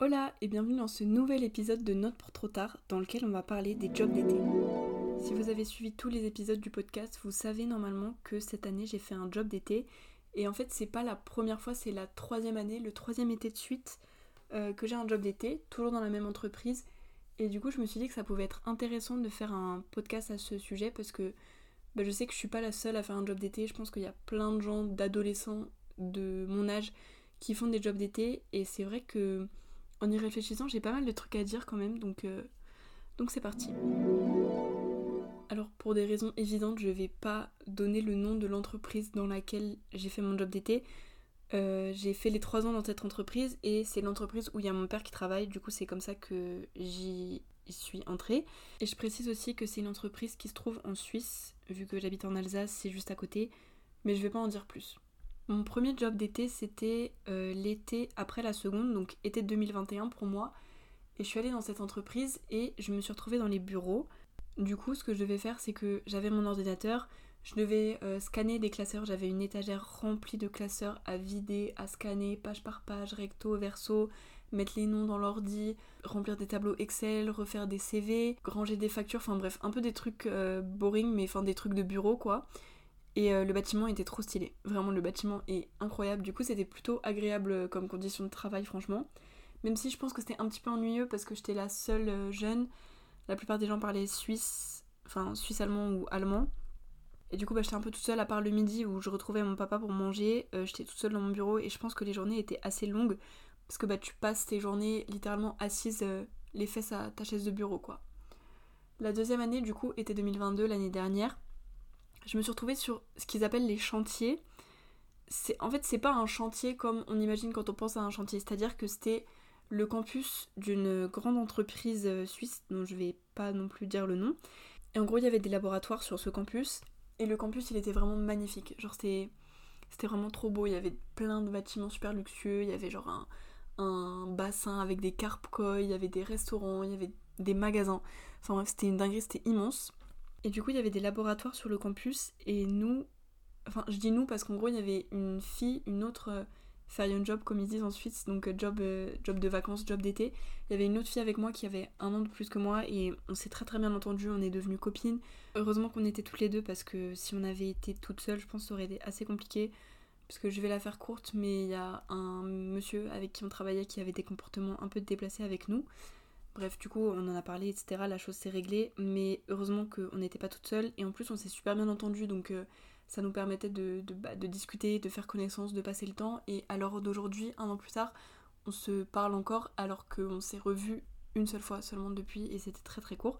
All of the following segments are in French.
Hola et bienvenue dans ce nouvel épisode de Note pour trop tard dans lequel on va parler des jobs d'été. Si vous avez suivi tous les épisodes du podcast, vous savez normalement que cette année j'ai fait un job d'été. Et en fait c'est pas la première fois, c'est la troisième année, le troisième été de suite euh, que j'ai un job d'été, toujours dans la même entreprise. Et du coup je me suis dit que ça pouvait être intéressant de faire un podcast à ce sujet parce que bah, je sais que je suis pas la seule à faire un job d'été, je pense qu'il y a plein de gens, d'adolescents de mon âge qui font des jobs d'été. Et c'est vrai que en y réfléchissant, j'ai pas mal de trucs à dire quand même, donc euh, donc c'est parti. Alors pour des raisons évidentes, je vais pas donner le nom de l'entreprise dans laquelle j'ai fait mon job d'été. Euh, j'ai fait les trois ans dans cette entreprise et c'est l'entreprise où il y a mon père qui travaille, du coup c'est comme ça que j'y suis entrée. Et je précise aussi que c'est une entreprise qui se trouve en Suisse, vu que j'habite en Alsace, c'est juste à côté, mais je vais pas en dire plus. Mon premier job d'été, c'était euh, l'été après la seconde, donc été 2021 pour moi. Et je suis allée dans cette entreprise et je me suis retrouvée dans les bureaux. Du coup, ce que je devais faire, c'est que j'avais mon ordinateur, je devais euh, scanner des classeurs. J'avais une étagère remplie de classeurs à vider, à scanner, page par page, recto, verso, mettre les noms dans l'ordi, remplir des tableaux Excel, refaire des CV, ranger des factures, enfin bref, un peu des trucs euh, boring, mais enfin des trucs de bureau quoi. Et euh, le bâtiment était trop stylé. Vraiment, le bâtiment est incroyable. Du coup, c'était plutôt agréable euh, comme condition de travail, franchement. Même si je pense que c'était un petit peu ennuyeux parce que j'étais la seule euh, jeune. La plupart des gens parlaient suisse, enfin suisse-allemand ou allemand. Et du coup, bah, j'étais un peu toute seule à part le midi où je retrouvais mon papa pour manger. j'étais toute seule dans mon bureau et je pense que les journées étaient assez longues parce que bah, tu passes tes journées littéralement assise les fesses à ta chaise de bureau, quoi. La deuxième année, du coup, était 2022, l'année dernière je me suis retrouvée sur ce qu'ils appellent les chantiers. En fait, c'est pas un chantier comme on imagine quand on pense à un chantier, c'est-à-dire que c'était le campus d'une grande entreprise euh, suisse, dont je vais pas non plus dire le nom. Et en gros, il y avait des laboratoires sur ce campus, et le campus, il était vraiment magnifique. Genre, c'était, c'était vraiment trop beau. Il y avait plein de bâtiments super luxueux, il y avait genre un, bassin avec des carpe il y avait des restaurants, il y avait des magasins. Enfin bref, c'était une dinguerie, c'était immense. Et du coup, il y avait des laboratoires sur le campus et nous, enfin, je dis nous parce qu'en gros, il y avait une fille, une autre euh, job comme ils disent en Suisse, donc euh, job, euh, job de vacances, job d'été. Il y avait une autre fille avec moi qui avait un an de plus que moi et on s'est très très bien entendu, on est devenues copines. Heureusement qu'on était toutes les deux parce que si on avait été toutes seules, je pense que ça aurait été assez compliqué. Parce que je vais la faire courte, mais il y a un monsieur avec qui on travaillait qui avait des comportements un peu déplacés avec nous. Bref, du coup, on en a parlé, etc. La chose s'est réglée, mais heureusement qu'on n'était pas toutes seules. Et en plus, on s'est super bien entendu, donc euh, ça nous permettait bah, de, discuter, de faire connaissance, de passer le temps. Et à l'heure d'aujourd'hui, un an plus tard, on se parle encore alors qu'on s'est revus une seule fois seulement depuis, et c'était très très court.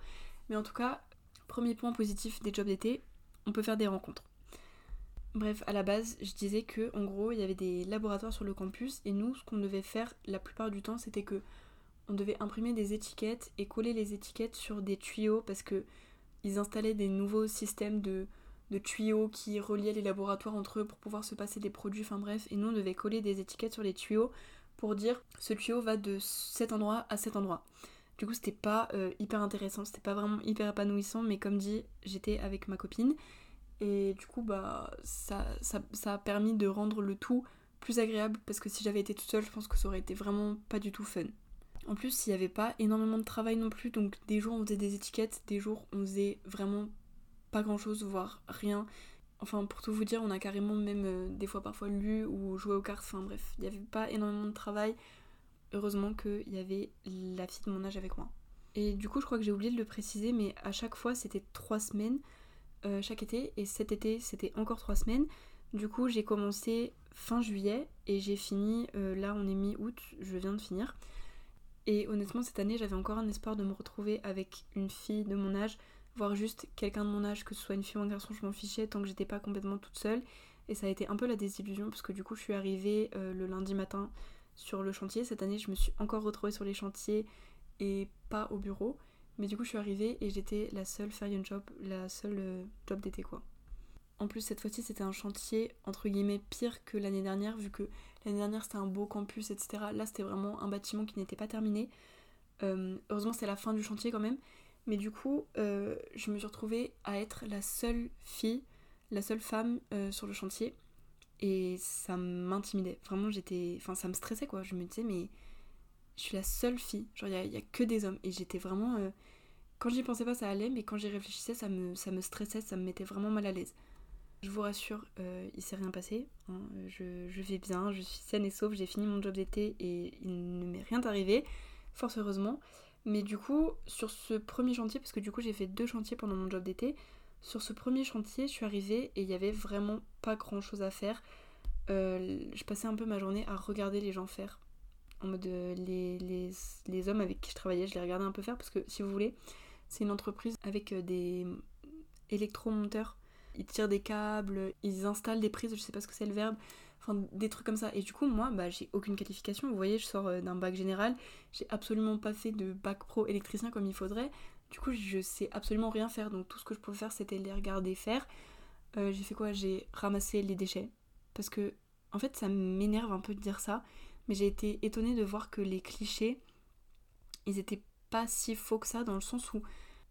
Mais en tout cas, premier point positif des jobs d'été, on peut faire des rencontres. Bref, à la base, je disais que en gros, il y avait des laboratoires sur le campus et nous, ce qu'on devait faire la plupart du temps, c'était que on devait imprimer des étiquettes et coller les étiquettes sur des tuyaux parce que ils installaient des nouveaux systèmes de, tuyaux qui reliaient les laboratoires entre eux pour pouvoir se passer des produits, enfin bref, et nous on devait coller des étiquettes sur les tuyaux pour dire ce tuyau va de cet endroit à cet endroit. Du coup c'était pas euh, hyper intéressant, c'était pas vraiment hyper épanouissant, mais comme dit, j'étais avec ma copine et du coup bah ça, ça, ça a permis de rendre le tout plus agréable parce que si j'avais été toute seule, je pense que ça aurait été vraiment pas du tout fun. En plus, il n'y avait pas énormément de travail non plus, donc des jours on faisait des étiquettes, des jours on faisait vraiment pas grand chose, voire rien. Enfin, pour tout vous dire, on a carrément même euh, des fois parfois lu ou joué aux cartes, enfin bref, il n'y avait pas énormément de travail. Heureusement qu'il y avait la fille de mon âge avec moi. Et du coup, je crois que j'ai oublié de le préciser, mais à chaque fois c'était trois semaines, euh, chaque été, et cet été c'était encore trois semaines. Du coup, j'ai commencé fin juillet et j'ai fini, euh, là on est mi-août, je viens de finir. Et honnêtement, cette année, j'avais encore un espoir de me retrouver avec une fille de mon âge, voire juste quelqu'un de mon âge, que ce soit une fille ou un garçon, je m'en fichais tant que j'étais pas complètement toute seule. Et ça a été un peu la désillusion parce que du coup, je suis arrivée euh, le lundi matin sur le chantier. Cette année, je me suis encore retrouvée sur les chantiers et pas au bureau. Mais du coup, je suis arrivée et j'étais la seule une job, la seule euh, job d'été quoi. En plus, cette fois-ci, c'était un chantier entre guillemets pire que l'année dernière, vu que l'année dernière c'était un beau campus, etc. Là, c'était vraiment un bâtiment qui n'était pas terminé. Euh, heureusement, c'était la fin du chantier quand même. Mais du coup, euh, je me suis retrouvée à être la seule fille, la seule femme euh, sur le chantier. Et ça m'intimidait. Vraiment, j'étais. Enfin, ça me stressait quoi. Je me disais, mais Je suis la seule fille, genre il n'y a, que des hommes. Et j'étais vraiment. Quand j'y pensais pas, ça allait, mais quand j'y réfléchissais, ça me, ça me stressait, ça me mettait vraiment mal à l'aise. Je vous rassure, euh, il s'est rien passé. Hein. Je, vais bien, je suis saine et sauve, j'ai fini mon job d'été et il ne m'est rien arrivé, fort heureusement. Mais du coup, sur ce premier chantier, parce que du coup j'ai fait deux chantiers pendant mon job d'été, sur ce premier chantier, je suis arrivée et il y avait vraiment pas grand chose à faire. Euh, je passais un peu ma journée à regarder les gens faire. En mode euh, les, hommes avec qui je travaillais, je les regardais un peu faire parce que si vous voulez, c'est une entreprise avec euh, des électromonteurs. Ils tirent des câbles, ils installent des prises, je sais pas ce que c'est le verbe, enfin des trucs comme ça. Et du coup, moi, bah, j'ai aucune qualification. Vous voyez, je sors d'un bac général, j'ai absolument pas fait de bac pro électricien comme il faudrait. Du coup, je sais absolument rien faire. Donc, tout ce que je pouvais faire, c'était les regarder faire. Euh, j'ai fait quoi? J'ai ramassé les déchets. Parce que, en fait, ça m'énerve un peu de dire ça. Mais j'ai été étonnée de voir que les clichés, ils étaient pas si faux que ça, dans le sens où,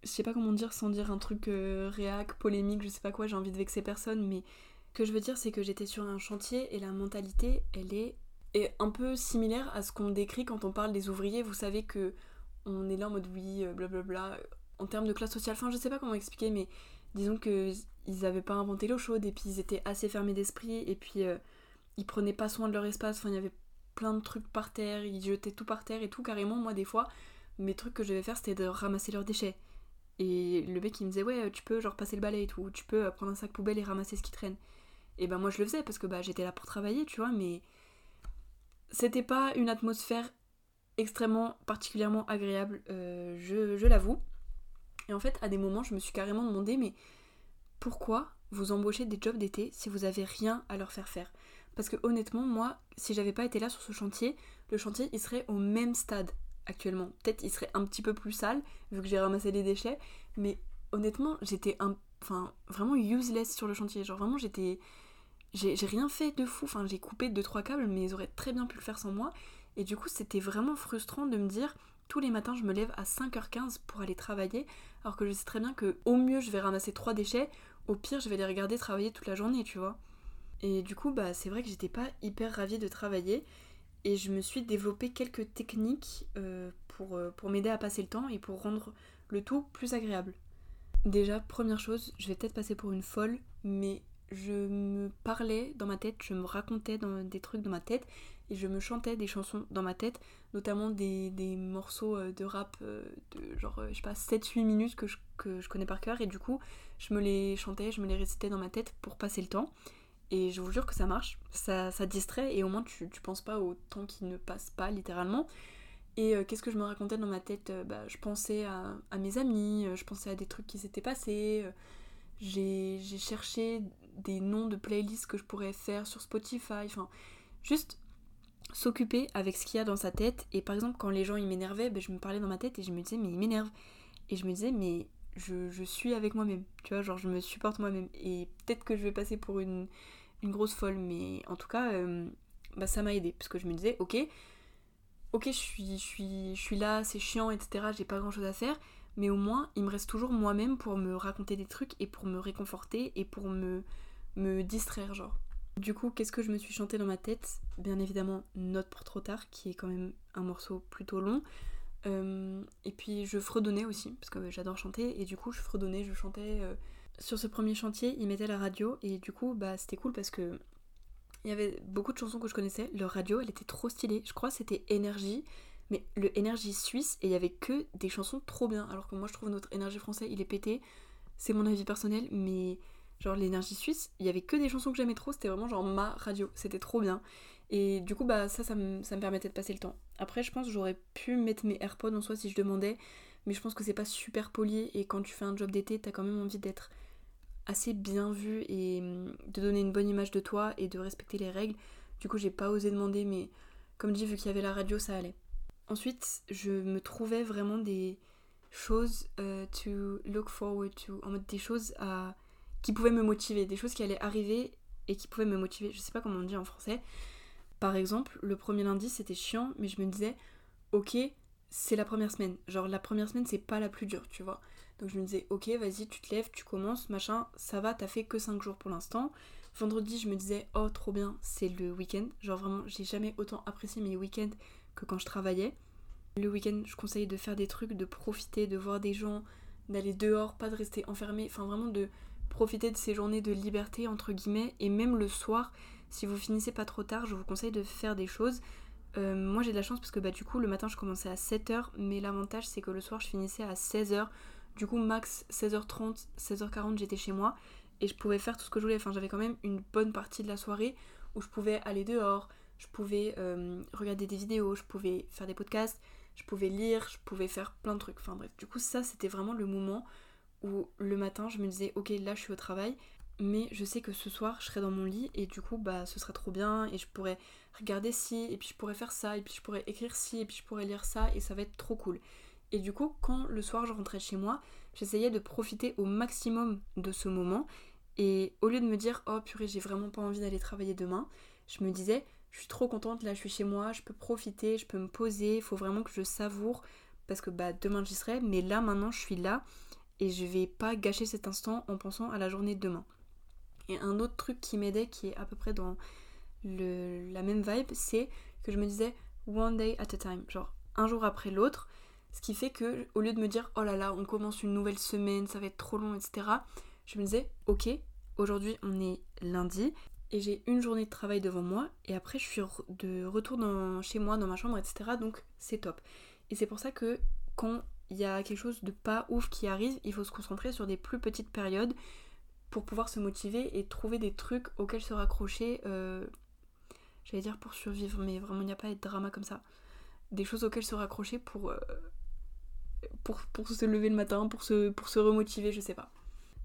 je sais pas comment dire sans dire un truc euh, réac, polémique, je sais pas quoi, j'ai envie de vexer personne, mais ce que je veux dire, c'est que j'étais sur un chantier et la mentalité, elle est, est un peu similaire à ce qu'on décrit quand on parle des ouvriers. Vous savez que on est là en mode oui, euh, blablabla. En termes de classe sociale, enfin je sais pas comment expliquer, mais disons que ils avaient pas inventé l'eau chaude et puis ils étaient assez fermés d'esprit et puis euh, ils prenaient pas soin de leur espace. Enfin il y avait plein de trucs par terre, ils jetaient tout par terre et tout. Carrément moi des fois, mes trucs que je devais faire c'était de ramasser leurs déchets. Et le mec il me disait ouais tu peux genre passer le balai et tout, tu peux euh, prendre un sac poubelle et ramasser ce qui traîne. Et ben moi je le faisais parce que bah j'étais là pour travailler tu vois mais c'était pas une atmosphère extrêmement particulièrement agréable, euh, je, l'avoue. Et en fait, à des moments, je me suis carrément demandé, mais pourquoi vous embauchez des jobs d'été si vous avez rien à leur faire faire? Parce que honnêtement, moi, si j'avais pas été là sur ce chantier, le chantier il serait au même stade actuellement. Peut-être il serait un petit peu plus sale vu que j'ai ramassé les déchets, mais honnêtement, j'étais un, enfin vraiment useless sur le chantier. Genre vraiment, j'étais, j'ai rien fait de fou. Enfin, j'ai coupé deux trois câbles, mais ils auraient très bien pu le faire sans moi. Et du coup, c'était vraiment frustrant de me dire tous les matins, je me lève à 5h15 pour aller travailler, alors que je sais très bien que au mieux, je vais ramasser trois déchets, au pire, je vais les regarder travailler toute la journée, tu vois. Et du coup, bah, c'est vrai que j'étais pas hyper ravie de travailler, et je me suis développé quelques techniques euh, pour, euh, pour m'aider à passer le temps et pour rendre le tout plus agréable. Déjà, première chose, je vais peut-être passer pour une folle, mais je me parlais dans ma tête, je me racontais dans des trucs dans ma tête et je me chantais des chansons dans ma tête, notamment des, morceaux euh, de rap de genre, je sais pas, 7-8 minutes que je, que je connais par cœur et du coup, je me les chantais, je me les récitais dans ma tête pour passer le temps. Et je vous jure que ça marche, ça, ça distrait et au moins tu, tu penses pas au temps qui ne passe pas littéralement. Et qu'est-ce que je me racontais dans ma tête bah, Je pensais à, mes amis, je pensais à des trucs qui s'étaient passés, j'ai cherché des noms de playlists que je pourrais faire sur Spotify, enfin juste s'occuper avec ce qu'il y a dans sa tête. Et par exemple, quand les gens ils m'énervaient, ben, je me parlais dans ma tête et je me disais, mais il m'énerve. Et je me disais, mais je, suis avec moi-même. Tu vois, genre je me supporte moi-même. Et peut-être que je vais passer pour une, grosse folle, mais en tout cas, euh, bah, ça m'a aidé. Parce que je me disais, ok, ok, je suis, je suis, je suis là, c'est chiant, etc. J'ai pas grand chose à faire. Mais au moins, il me reste toujours moi-même pour me raconter des trucs et pour me réconforter et pour me, me distraire, genre. Du coup, qu'est-ce que je me suis chanté dans ma tête? Bien évidemment, Note pour trop tard, qui est quand même un morceau plutôt long. Euh, et puis je fredonnais aussi, parce que j'adore chanter, et du coup je fredonnais, je chantais. Euh. Sur ce premier chantier, ils mettaient la radio, et du coup, bah c'était cool parce que il y avait beaucoup de chansons que je connaissais. Leur radio, elle était trop stylée. Je crois c'était Énergie, mais le Énergie suisse, et il y avait que des chansons trop bien. Alors que moi je trouve notre Énergie français, il est pété. C'est mon avis personnel, mais genre l'énergie suisse, il y avait que des chansons que j'aimais trop, c'était vraiment genre ma radio, c'était trop bien. Et du coup, bah ça, ça me, permettait de passer le temps. Après, je pense j'aurais pu mettre mes AirPods en soi si je demandais, mais je pense que c'est pas super poli et quand tu fais un job d'été, t'as quand même envie d'être assez bien vu et hum, de donner une bonne image de toi et de respecter les règles. Du coup, j'ai pas osé demander, mais comme dit, vu qu'il y avait la radio, ça allait. Ensuite, je me trouvais vraiment des choses euh, to look forward to, en mode des choses à qui pouvaient me motiver, des choses qui allaient arriver et qui pouvaient me motiver. Je sais pas comment on dit en français. Par exemple, le premier lundi c'était chiant, mais je me disais, ok, c'est la première semaine. Genre la première semaine c'est pas la plus dure, tu vois. Donc je me disais, ok, vas-y, tu te lèves, tu commences, machin, ça va, t'as fait que 5 jours pour l'instant. Vendredi, je me disais, oh, trop bien, c'est le week-end. Genre vraiment, j'ai jamais autant apprécié mes week-ends que quand je travaillais. Le week-end, je conseille de faire des trucs, de profiter, de voir des gens, d'aller dehors, pas de rester enfermé, enfin vraiment de profiter de ces journées de liberté entre guillemets et même le soir si vous finissez pas trop tard je vous conseille de faire des choses euh, moi j'ai de la chance parce que bah du coup le matin je commençais à 7h mais l'avantage c'est que le soir je finissais à 16h du coup max 16h30 16h40 j'étais chez moi et je pouvais faire tout ce que je voulais. Enfin j'avais quand même une bonne partie de la soirée où je pouvais aller dehors je pouvais euh, regarder des vidéos je pouvais faire des podcasts je pouvais lire je pouvais faire plein de trucs. Enfin bref. Du coup ça c'était vraiment le moment où le matin je me disais ok là je suis au travail mais je sais que ce soir je serai dans mon lit et du coup bah ce serait trop bien et je pourrais regarder ci et puis je pourrais faire ça et puis je pourrais écrire ci et puis je pourrais lire ça et ça va être trop cool. Et du coup quand le soir je rentrais chez moi, j'essayais de profiter au maximum de ce moment. Et au lieu de me dire oh purée j'ai vraiment pas envie d'aller travailler demain, je me disais je suis trop contente là je suis chez moi, je peux profiter, je peux me poser, il faut vraiment que je savoure. Parce que bah demain j'y serai mais là maintenant je suis là et je vais pas gâcher cet instant en pensant à la journée de demain. Et un autre truc qui m'aidait, qui est à peu près dans le, la même vibe, c'est que je me disais one day at a time, genre un jour après l'autre, ce qui fait que au lieu de me dire oh là là, on commence une nouvelle semaine, ça va être trop long, etc., je me disais ok, aujourd'hui on est lundi et j'ai une journée de travail devant moi et après je suis de retour dans, chez moi, dans ma chambre, etc., donc c'est top. Et c'est pour ça que quand il y a quelque chose de pas ouf qui arrive, il faut se concentrer sur des plus petites périodes pour pouvoir se motiver et trouver des trucs auxquels se raccrocher. Euh, j'allais dire pour survivre, mais vraiment il n'y a pas de drama comme ça. Des choses auxquelles se raccrocher pour, euh, pour, pour, se lever le matin, pour se, pour se remotiver, je sais pas.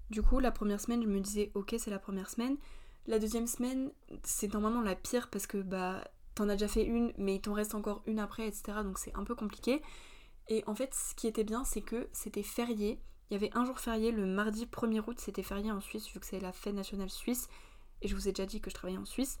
Du coup, la première semaine, je me disais, ok, c'est la première semaine. La deuxième semaine, c'est normalement la pire parce que bah t'en as déjà fait une, mais il t'en reste encore une après, etc. Donc c'est un peu compliqué. Et en fait, ce qui était bien, c'est que c'était férié. Il y avait un jour férié, le mardi 1er août, c'était férié en Suisse, vu que c'est la fête nationale suisse. Et je vous ai déjà dit que je travaillais en Suisse.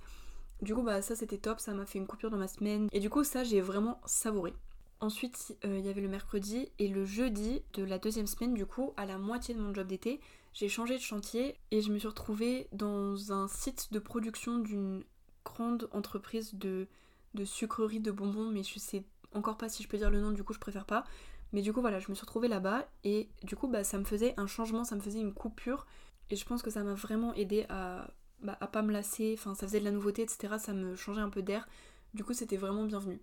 Du coup, bah ça c'était top, ça m'a fait une coupure dans ma semaine. Et du coup, ça j'ai vraiment savouré. Ensuite, euh, il y avait le mercredi et le jeudi de la deuxième semaine, du coup, à la moitié de mon job d'été, j'ai changé de chantier et je me suis retrouvée dans un site de production d'une grande entreprise de, de sucreries de bonbons, mais je sais encore pas si je peux dire le nom, du coup je préfère pas. Mais du coup voilà, je me suis retrouvée là-bas et du coup bah ça me faisait un changement, ça me faisait une coupure et je pense que ça m'a vraiment aidé à, bah, à pas me lasser, enfin ça faisait de la nouveauté etc, ça me changeait un peu d'air, du coup c'était vraiment bienvenu.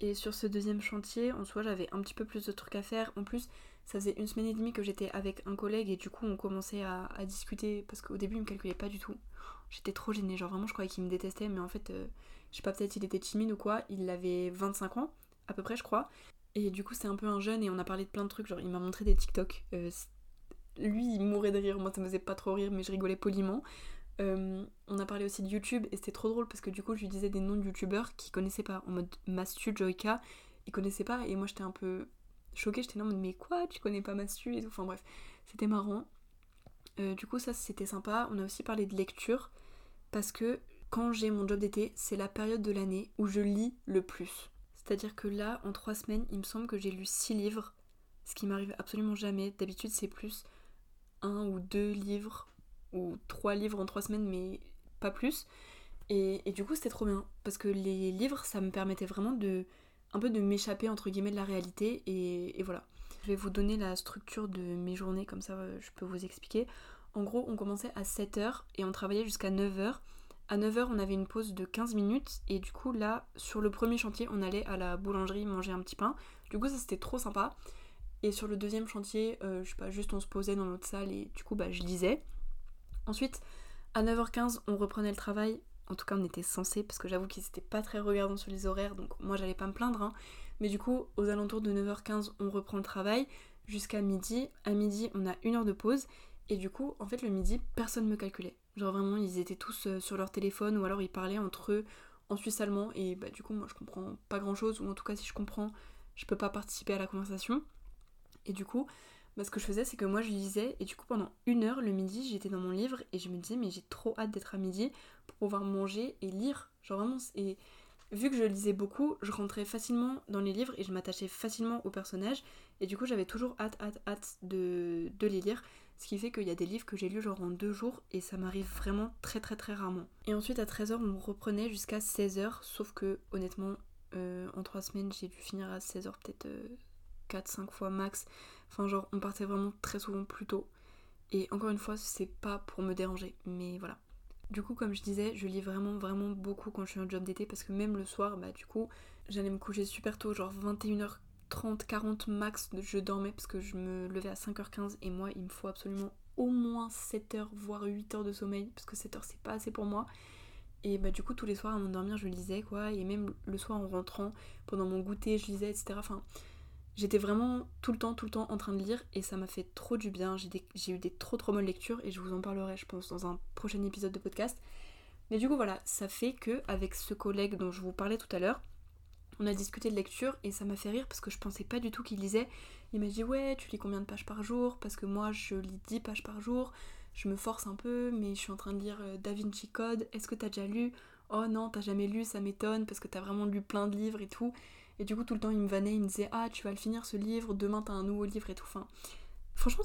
Et sur ce deuxième chantier, en soi j'avais un petit peu plus de trucs à faire, en plus ça faisait une semaine et demie que j'étais avec un collègue et du coup on commençait à, discuter parce qu'au début il me calculait pas du tout. J'étais trop gênée, genre vraiment je croyais qu'il me détestait mais en fait euh, je sais pas peut-être il était timide ou quoi, il avait 25 ans à peu près je crois et du coup, c'est un peu un jeune et on a parlé de plein de trucs. Genre, il m'a montré des TikTok. Euh, lui, il mourait de rire. Moi, ça me faisait pas trop rire, mais je rigolais poliment. Euh, on a parlé aussi de YouTube et c'était trop drôle parce que du coup, je lui disais des noms de YouTubeurs qu'il connaissait pas. En mode Mastu, Joyka, il connaissait pas. Et moi, j'étais un peu choquée. J'étais là en mais quoi? Tu connais pas Mastu et tout. Enfin, bref, c'était marrant. Euh, du coup, ça, c'était sympa. On a aussi parlé de lecture parce que quand j'ai mon job d'été, c'est la période de l'année où je lis le plus. C'est-à-dire que là, en trois semaines, il me semble que j'ai lu six livres, ce qui m'arrive absolument jamais. D'habitude, c'est plus un ou deux livres, ou trois livres en trois semaines, mais pas plus. Et, du coup, c'était trop bien, parce que les livres, ça me permettait vraiment de un peu de m'échapper entre guillemets de la réalité, et, et voilà. Je vais vous donner la structure de mes journées, comme ça euh, je peux vous expliquer. En gros, on commençait à 7h et on travaillait jusqu'à 9h. À 9h, on avait une pause de 15 minutes et du coup, là, sur le premier chantier, on allait à la boulangerie manger un petit pain. Du coup, ça c'était trop sympa. Et sur le deuxième chantier, euh, je sais pas, juste on se posait dans notre salle et du coup, bah, je lisais. Ensuite, à 9h15, on reprenait le travail. En tout cas, on était censé parce que j'avoue qu'ils étaient pas très regardants sur les horaires, donc moi j'allais pas me plaindre. Hein. Mais du coup, aux alentours de 9h15, on reprend le travail jusqu'à midi. À midi, on a une heure de pause. Et du coup, en fait, le midi, personne me calculait. Genre vraiment, ils étaient tous euh, sur leur téléphone ou alors ils parlaient entre eux en suisse allemand et bah du coup moi je comprends pas grand chose ou en tout cas si je comprends je peux pas participer à la conversation. Et du coup, bah, ce que je faisais c'est que moi je lisais et du coup pendant une heure le midi j'étais dans mon livre et je me disais mais j'ai trop hâte d'être à midi pour pouvoir manger et lire. Genre vraiment et vu que je lisais beaucoup, je rentrais facilement dans les livres et je m'attachais facilement aux personnages et du coup j'avais toujours hâte hâte hâte de, les lire. Ce qui fait qu'il y a des livres que j'ai lus genre en deux jours et ça m'arrive vraiment très très très rarement. Et ensuite à 13h on reprenait jusqu'à 16h, sauf que honnêtement Euh, en 3 semaines, j'ai dû finir à 16h peut-être 4-5 fois max. Enfin, genre, on partait vraiment très souvent plus tôt. Et encore une fois, c'est pas pour me déranger, mais voilà. Du coup, comme je disais, je lis vraiment, vraiment beaucoup quand je suis en job d'été parce que même le soir, bah, du coup, j'allais me coucher super tôt, genre 21h30, 40 max, je dormais parce que je me levais à 5h15 et moi, il me faut absolument au moins 7h, voire 8h de sommeil parce que 7h c'est pas assez pour moi. Et bah, du coup, tous les soirs à m'endormir, je lisais quoi, et même le soir en rentrant, pendant mon goûter, je lisais, etc. Enfin, J'étais vraiment tout le temps, tout le temps en train de lire et ça m'a fait trop du bien. J'ai eu des trop trop bonnes lectures et je vous en parlerai, je pense, dans un prochain épisode de podcast. Mais du coup, voilà, ça fait que avec ce collègue dont je vous parlais tout à l'heure, on a discuté de lecture et ça m'a fait rire parce que je pensais pas du tout qu'il lisait. Il m'a dit Ouais, tu lis combien de pages par jour? Parce que moi, je lis 10 pages par jour. Je me force un peu, mais je suis en train de lire euh, Da Vinci Code. Est-ce que t'as déjà lu? Oh non, t'as jamais lu, ça m'étonne parce que t'as vraiment lu plein de livres et tout. Et du coup, tout le temps, il me vannait, il me disait Ah, tu vas le finir ce livre, demain t'as un nouveau livre et tout. Franchement,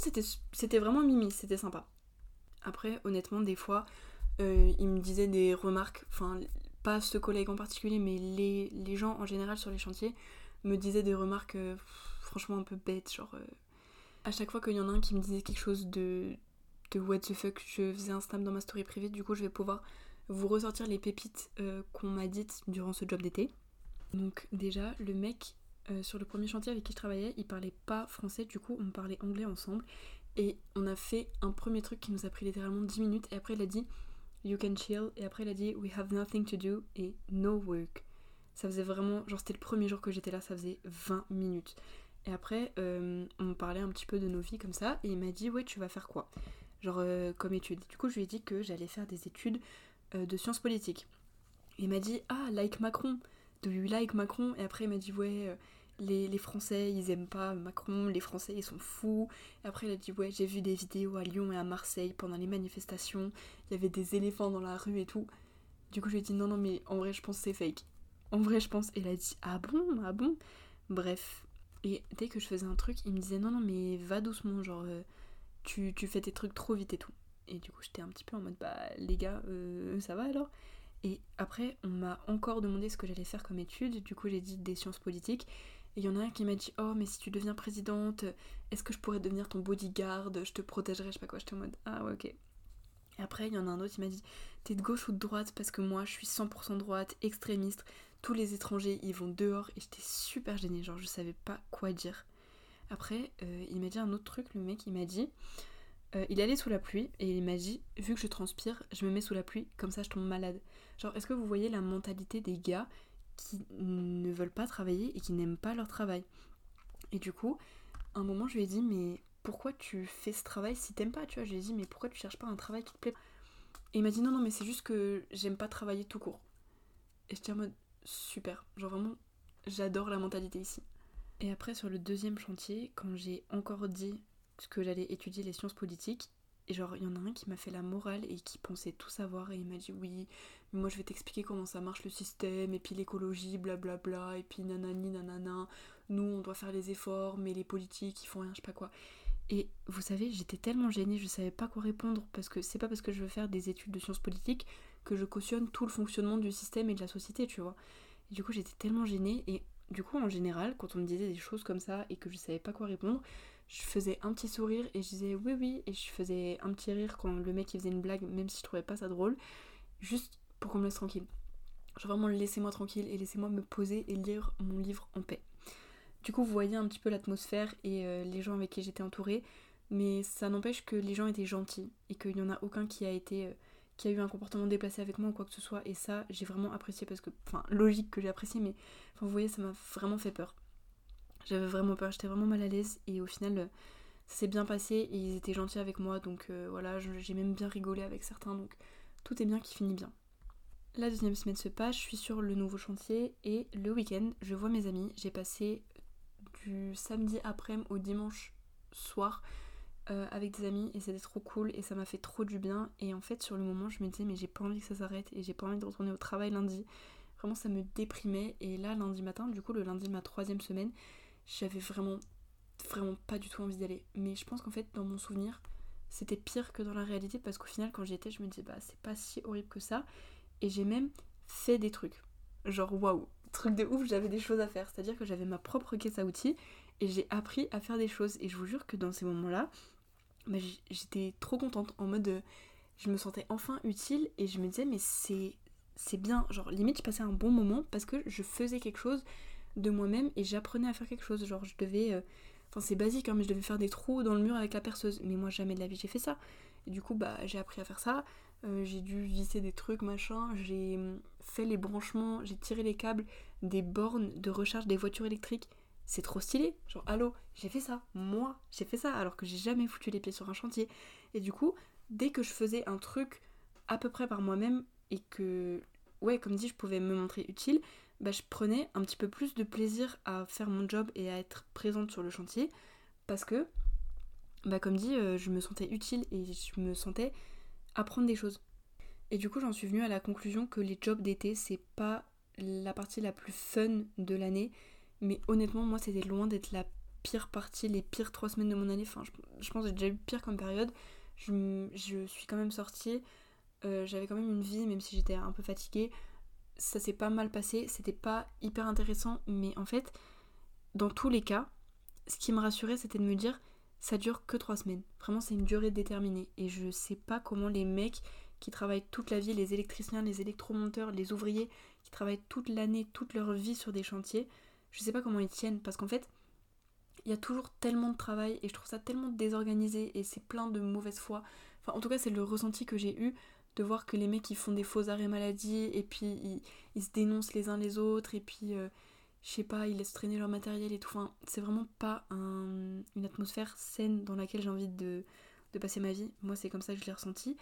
c'était vraiment mimi, c'était sympa. Après, honnêtement, des fois, euh, il me disait des remarques, enfin, pas ce collègue en particulier, mais les, gens en général sur les chantiers me disaient des remarques euh, franchement un peu bêtes. Genre, euh, à chaque fois qu'il y en a un qui me disait quelque chose de, de what the fuck, je faisais un snap dans ma story privée, du coup, je vais pouvoir vous ressortir les pépites qu'on m'a dites durant ce job d'été. Donc déjà, le mec euh, sur le premier chantier avec qui je travaillais, il parlait pas français, du coup on parlait anglais ensemble. Et on a fait un premier truc qui nous a pris littéralement 10 minutes. Et après il a dit You can chill. Et après il a dit We have nothing to do et no work. Ça faisait vraiment, genre c'était le premier jour que j'étais là, ça faisait 20 minutes. Et après euh, on parlait un petit peu de nos vies comme ça. Et il m'a dit Ouais, tu vas faire quoi? Genre euh, comme étude. Du coup je lui ai dit que j'allais faire des études de sciences politiques. il m'a dit Ah, like Macron do you like Macron Et après il m'a dit ouais euh, les, les, Français ils aiment pas Macron, les Français ils sont fous. Et après il a dit ouais j'ai vu des vidéos à Lyon et à Marseille pendant les manifestations, il y avait des éléphants dans la rue et tout. Du coup je lui ai dit non non mais en vrai je pense c'est fake. En vrai je pense. Et il a dit ah bon? Ah bon? Bref. Et dès que je faisais un truc il me disait non non mais va doucement genre euh, tu, tu, fais tes trucs trop vite et tout. Et du coup j'étais un petit peu en mode bah les gars euh, ça va alors? Et après, on m'a encore demandé ce que j'allais faire comme étude. Du coup, j'ai dit des sciences politiques. Et il y en a un qui m'a dit Oh, mais si tu deviens présidente, est-ce que je pourrais devenir ton bodyguard? Je te protégerai, je sais pas quoi. J'étais en mode Ah, ouais, ok. Et après, il y en a un autre qui m'a dit T'es de gauche ou de droite? Parce que moi, je suis 100% droite, extrémiste. Tous les étrangers, ils vont dehors. Et j'étais super gênée. Genre, je savais pas quoi dire. Après, euh, il m'a dit un autre truc. Le mec, il m'a dit euh, il allait sous la pluie et il m'a dit vu que je transpire, je me mets sous la pluie, comme ça je tombe malade. Genre, est-ce que vous voyez la mentalité des gars qui ne veulent pas travailler et qui n'aiment pas leur travail? Et du coup, un moment, je lui ai dit, mais pourquoi tu fais ce travail si t'aimes pas Tu vois, je lui ai dit, mais pourquoi tu cherches pas un travail qui te plaît? Et il m'a dit, non, non, mais c'est juste que j'aime pas travailler tout court. Et j'étais en mode, super. Genre, vraiment, j'adore la mentalité ici. Et après, sur le deuxième chantier, quand j'ai encore dit que j'allais étudier les sciences politiques, et genre, il y en a un qui m'a fait la morale et qui pensait tout savoir et il m'a dit oui, mais moi je vais t'expliquer comment ça marche le système et puis l'écologie, blablabla, et puis nanani nanana, nous on doit faire les efforts, mais les politiques ils font rien, je sais pas quoi. Et vous savez, j'étais tellement gênée, je savais pas quoi répondre parce que c'est pas parce que je veux faire des études de sciences politiques que je cautionne tout le fonctionnement du système et de la société, tu vois. Et du coup, j'étais tellement gênée et du coup, en général, quand on me disait des choses comme ça et que je savais pas quoi répondre, je faisais un petit sourire et je disais oui oui et je faisais un petit rire quand le mec il faisait une blague même si je trouvais pas ça drôle juste pour qu'on me laisse tranquille. Genre vraiment laissez-moi tranquille et laissez-moi me poser et lire mon livre en paix. Du coup vous voyez un petit peu l'atmosphère et euh, les gens avec qui j'étais entourée mais ça n'empêche que les gens étaient gentils et qu'il n'y en a aucun qui a été euh, qui a eu un comportement déplacé avec moi ou quoi que ce soit. Et ça j'ai vraiment apprécié parce que enfin logique que j'ai apprécié mais vous voyez ça m'a vraiment fait peur j'avais vraiment peur, j'étais vraiment mal à l'aise et au final euh, ça s'est bien passé et ils étaient gentils avec moi donc euh, voilà, j'ai même bien rigolé avec certains donc tout est bien qui finit bien. La deuxième semaine se passe, je suis sur le nouveau chantier et le week-end je vois mes amis. J'ai passé du samedi après-midi au dimanche soir euh, avec des amis et c'était trop cool et ça m'a fait trop du bien et en fait sur le moment je me disais mais j'ai pas envie que ça s'arrête et j'ai pas envie de retourner au travail lundi. Vraiment ça me déprimait et là lundi matin, du coup le lundi de ma troisième semaine, j'avais vraiment, vraiment pas du tout envie d'aller. Mais je pense qu'en fait, dans mon souvenir, c'était pire que dans la réalité parce qu'au final, quand j'y étais, je me disais, bah, c'est pas si horrible que ça. Et j'ai même fait des trucs. Genre, waouh, truc de ouf, j'avais des choses à faire. C'est-à-dire que j'avais ma propre caisse à outils et j'ai appris à faire des choses. Et je vous jure que dans ces moments-là, bah, j'étais trop contente en mode. Je me sentais enfin utile et je me disais, mais c'est c'est bien. Genre, limite, je passais un bon moment parce que je faisais quelque chose de moi-même et j'apprenais à faire quelque chose. Genre, je devais. Euh, enfin, c'est basique, hein, mais je devais faire des trous dans le mur avec la perceuse. Mais moi, jamais de la vie, j'ai fait ça. Et du coup, bah, j'ai appris à faire ça. Euh, j'ai dû visser des trucs, machin. J'ai hum, fait les branchements, j'ai tiré les câbles des bornes de recharge des voitures électriques. C'est trop stylé. Genre, allô, j'ai fait ça. Moi, j'ai fait ça alors que j'ai jamais foutu les pieds sur un chantier. Et du coup, dès que je faisais un truc à peu près par moi-même et que, ouais, comme dit, je pouvais me montrer utile, bah, je prenais un petit peu plus de plaisir à faire mon job et à être présente sur le chantier parce que, bah, comme dit, euh, je me sentais utile et je me sentais apprendre des choses. Et du coup, j'en suis venue à la conclusion que les jobs d'été, c'est pas la partie la plus fun de l'année. Mais honnêtement, moi, c'était loin d'être la pire partie, les pires trois semaines de mon année. Enfin, je, pense que j'ai déjà eu pire comme période. Je, suis quand même sortie. Euh, j'avais quand même une vie, même si j'étais un peu fatiguée. Ça s'est pas mal passé. C'était pas hyper intéressant. Mais en fait, dans tous les cas, ce qui me rassurait, c'était de me dire ça dure que trois semaines. Vraiment, c'est une durée déterminée. Et je sais pas comment les mecs qui travaillent toute la vie, les électriciens, les électromonteurs, les ouvriers, qui travaillent toute l'année, toute leur vie sur des chantiers, je sais pas comment ils tiennent. Parce qu'en fait, il y a toujours tellement de travail et je trouve ça tellement désorganisé et c'est plein de mauvaise foi. Enfin, en tout cas, c'est le ressenti que j'ai eu de voir que les mecs ils font des faux arrêts maladie et puis ils, se dénoncent les uns les autres et puis euh, je sais pas, ils laissent traîner leur matériel et tout. Enfin, c'est vraiment pas une atmosphère saine dans laquelle j'ai envie de, passer ma vie. Moi, c'est comme ça que je l'ai ressenti.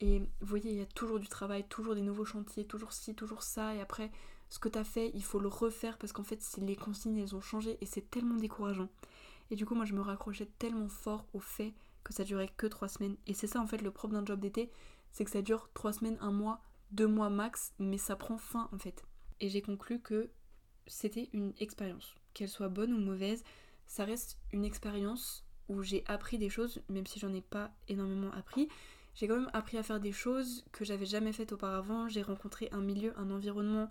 Et vous voyez, il y a toujours du travail, toujours des nouveaux chantiers, toujours ci, toujours ça. Et après, ce que t'as fait, il faut le refaire parce qu'en fait, les consignes, elles ont changé et c'est tellement décourageant. Et du coup, moi, je me raccrochais tellement fort au fait que ça durait que trois semaines. Et c'est ça, en fait, le propre d'un job d'été, c'est que ça dure trois semaines, un mois, deux mois max, mais ça prend fin, en fait. Et j'ai conclu que c'était une expérience. Qu'elle soit bonne ou mauvaise, ça reste une expérience où j'ai appris des choses, même si j'en ai pas énormément appris. J'ai quand même appris à faire des choses que j'avais jamais faites auparavant. J'ai rencontré un milieu, un environnement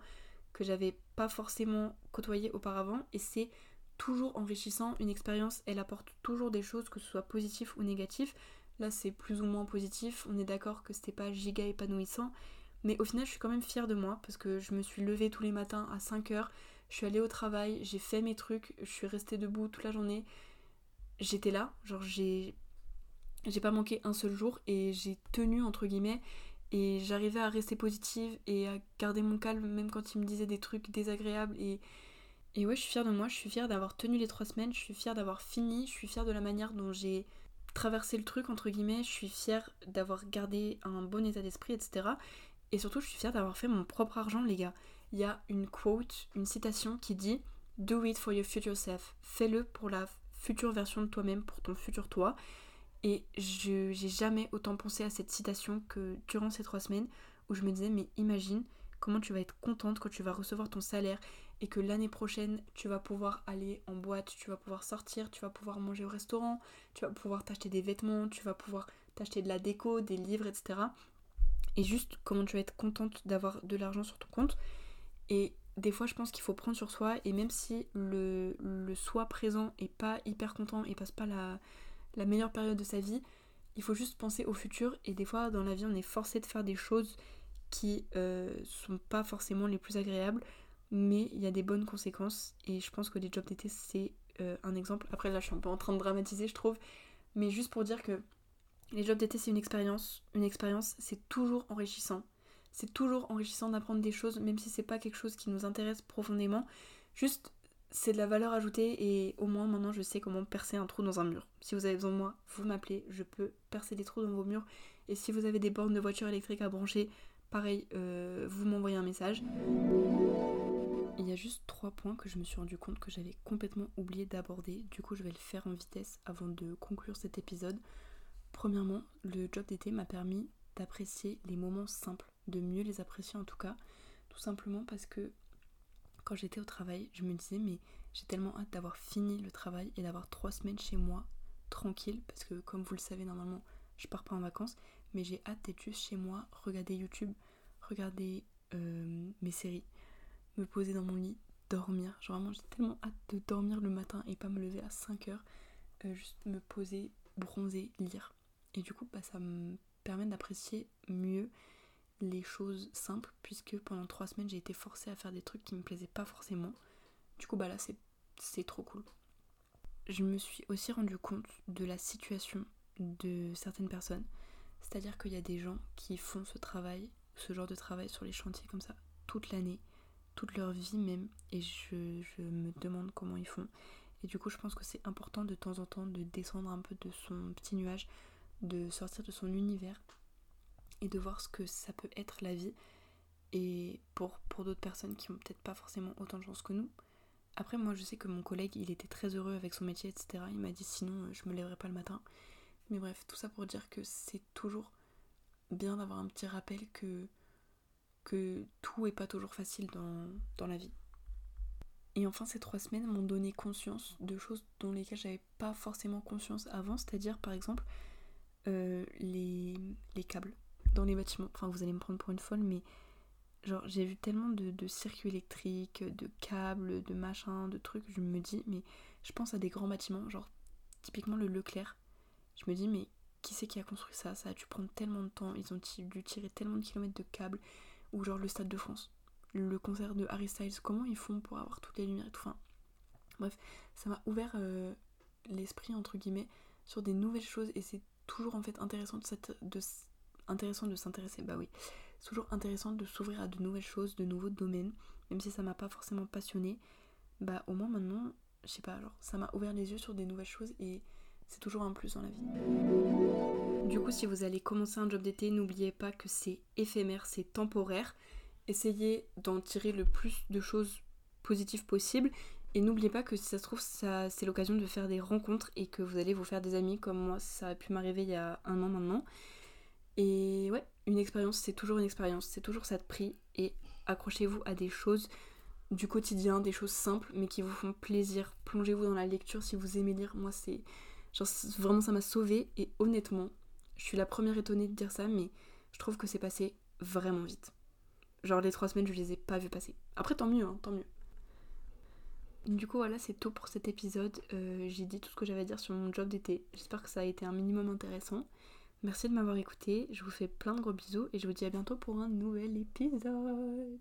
que j'avais pas forcément côtoyé auparavant et c'est toujours enrichissant. Une expérience, elle apporte toujours des choses, que ce soit positif ou négatif. Là, c'est plus ou moins positif. On est d'accord que c'était pas giga épanouissant. Mais au final, je suis quand même fière de moi parce que je me suis levée tous les matins à 5 heures. Je suis allée au travail, j'ai fait mes trucs, je suis restée debout toute la journée. J'étais là, genre j'ai j'ai pas manqué un seul jour et j'ai tenu entre guillemets et j'arrivais à rester positive et à garder mon calme même quand il me disait des trucs désagréables et et ouais je suis fière de moi je suis fière d'avoir tenu les trois semaines je suis fière d'avoir fini je suis fière de la manière dont j'ai traversé le truc entre guillemets je suis fière d'avoir gardé un bon état d'esprit etc et surtout je suis fière d'avoir fait mon propre argent les gars il y a une quote, une citation qui dit Do it for your future self. Fais-le pour la future version de toi-même, pour ton futur toi. Et je j'ai jamais autant pensé à cette citation que durant ces trois semaines où je me disais mais imagine comment tu vas être contente quand tu vas recevoir ton salaire et que l'année prochaine tu vas pouvoir aller en boîte, tu vas pouvoir sortir, tu vas pouvoir manger au restaurant, tu vas pouvoir t'acheter des vêtements, tu vas pouvoir t'acheter de la déco, des livres, etc. Et juste comment tu vas être contente d'avoir de l'argent sur ton compte. Et des fois, je pense qu'il faut prendre sur soi, et même si le, le soi présent est pas hyper content et passe pas la, la meilleure période de sa vie, il faut juste penser au futur. Et des fois, dans la vie, on est forcé de faire des choses qui euh, sont pas forcément les plus agréables, mais il y a des bonnes conséquences. Et je pense que les jobs d'été, c'est euh, un exemple. Après, là, je suis un peu en train de dramatiser, je trouve. Mais juste pour dire que les jobs d'été, c'est une expérience. Une expérience, c'est toujours enrichissant c'est toujours enrichissant d'apprendre des choses, même si c'est pas quelque chose qui nous intéresse profondément. Juste, c'est de la valeur ajoutée et au moins maintenant je sais comment percer un trou dans un mur. Si vous avez besoin de moi, vous m'appelez, je peux percer des trous dans vos murs. Et si vous avez des bornes de voiture électrique à brancher, pareil, euh, vous m'envoyez un message. Il y a juste trois points que je me suis rendu compte que j'avais complètement oublié d'aborder. Du coup, je vais le faire en vitesse avant de conclure cet épisode. Premièrement, le job d'été m'a permis d'apprécier les moments simples de mieux les apprécier en tout cas. Tout simplement parce que quand j'étais au travail, je me disais mais j'ai tellement hâte d'avoir fini le travail et d'avoir trois semaines chez moi tranquille parce que comme vous le savez normalement je pars pas en vacances mais j'ai hâte d'être juste chez moi, regarder YouTube, regarder euh, mes séries, me poser dans mon lit, dormir. Genre vraiment, j'ai tellement hâte de dormir le matin et pas me lever à 5 heures. Euh, juste me poser, bronzer, lire. Et du coup, bah, ça me permet d'apprécier mieux les choses simples, puisque pendant 3 semaines, j'ai été forcée à faire des trucs qui me plaisaient pas forcément. Du coup, bah là, c'est trop cool. Je me suis aussi rendu compte de la situation de certaines personnes. C'est-à-dire qu'il y a des gens qui font ce travail, ce genre de travail sur les chantiers comme ça, toute l'année, toute leur vie même, et je, me demande comment ils font. Et du coup, je pense que c'est important de temps en temps de descendre un peu de son petit nuage, de sortir de son univers et de voir ce que ça peut être la vie. Et pour, pour d'autres personnes qui ont peut-être pas forcément autant de chance que nous. Après, moi, je sais que mon collègue, il était très heureux avec son métier, etc. Il m'a dit sinon, je me lèverai pas le matin. Mais bref, tout ça pour dire que c'est toujours bien d'avoir un petit rappel que, que tout est pas toujours facile dans, dans la vie. Et enfin, ces trois semaines m'ont donné conscience de choses dont lesquelles j'avais pas forcément conscience avant, c'est-à-dire par exemple euh, les, les, câbles dans les bâtiments. Enfin, vous allez me prendre pour une folle, mais genre j'ai vu tellement de, de circuits électriques, de câbles, de machins, de trucs, je me dis, mais je pense à des grands bâtiments, genre typiquement le Leclerc je me dis, mais qui c'est qui a construit ça? Ça a dû prendre tellement de temps, ils ont dû tirer tellement de kilomètres de câbles, ou genre le Stade de France, le concert de Harry Styles, comment ils font pour avoir toutes les lumières et tout. Enfin, bref, ça m'a ouvert euh, l'esprit, entre guillemets, sur des nouvelles choses, et c'est toujours en fait intéressant de, de intéressant de s'intéresser, bah oui, c'est toujours intéressant de s'ouvrir à de nouvelles choses, de nouveaux domaines, même si ça m'a pas forcément passionné, bah au moins maintenant, je sais pas, genre ça m'a ouvert les yeux sur des nouvelles choses et c'est toujours un plus dans la vie. Si vous allez commencer un job d'été, n'oubliez pas que c'est éphémère, c'est temporaire. Essayez d'en tirer le plus de choses positives possible. Et n'oubliez pas que si ça se trouve, c'est l'occasion de faire des rencontres et que vous allez vous faire des amis comme moi, ça a pu m'arriver il y a un an maintenant. Et ouais, une expérience, c'est toujours une expérience, c'est toujours ça de prix. Et accrochez-vous à des choses du quotidien, des choses simples mais qui vous font plaisir. Plongez-vous dans la lecture si vous aimez lire. Moi, c'est Genre vraiment ça m'a sauvé et honnêtement, je suis la première étonnée de dire ça, mais je trouve que c'est passé vraiment vite. Genre les trois semaines je les ai pas vu passer. Après tant mieux, hein, tant mieux. Du coup voilà c'est tout pour cet épisode. Euh, j'ai dit tout ce que j'avais à dire sur mon job d'été. J'espère que ça a été un minimum intéressant. Merci de m'avoir écouté. Je vous fais plein de gros bisous et je vous dis à bientôt pour un nouvel épisode.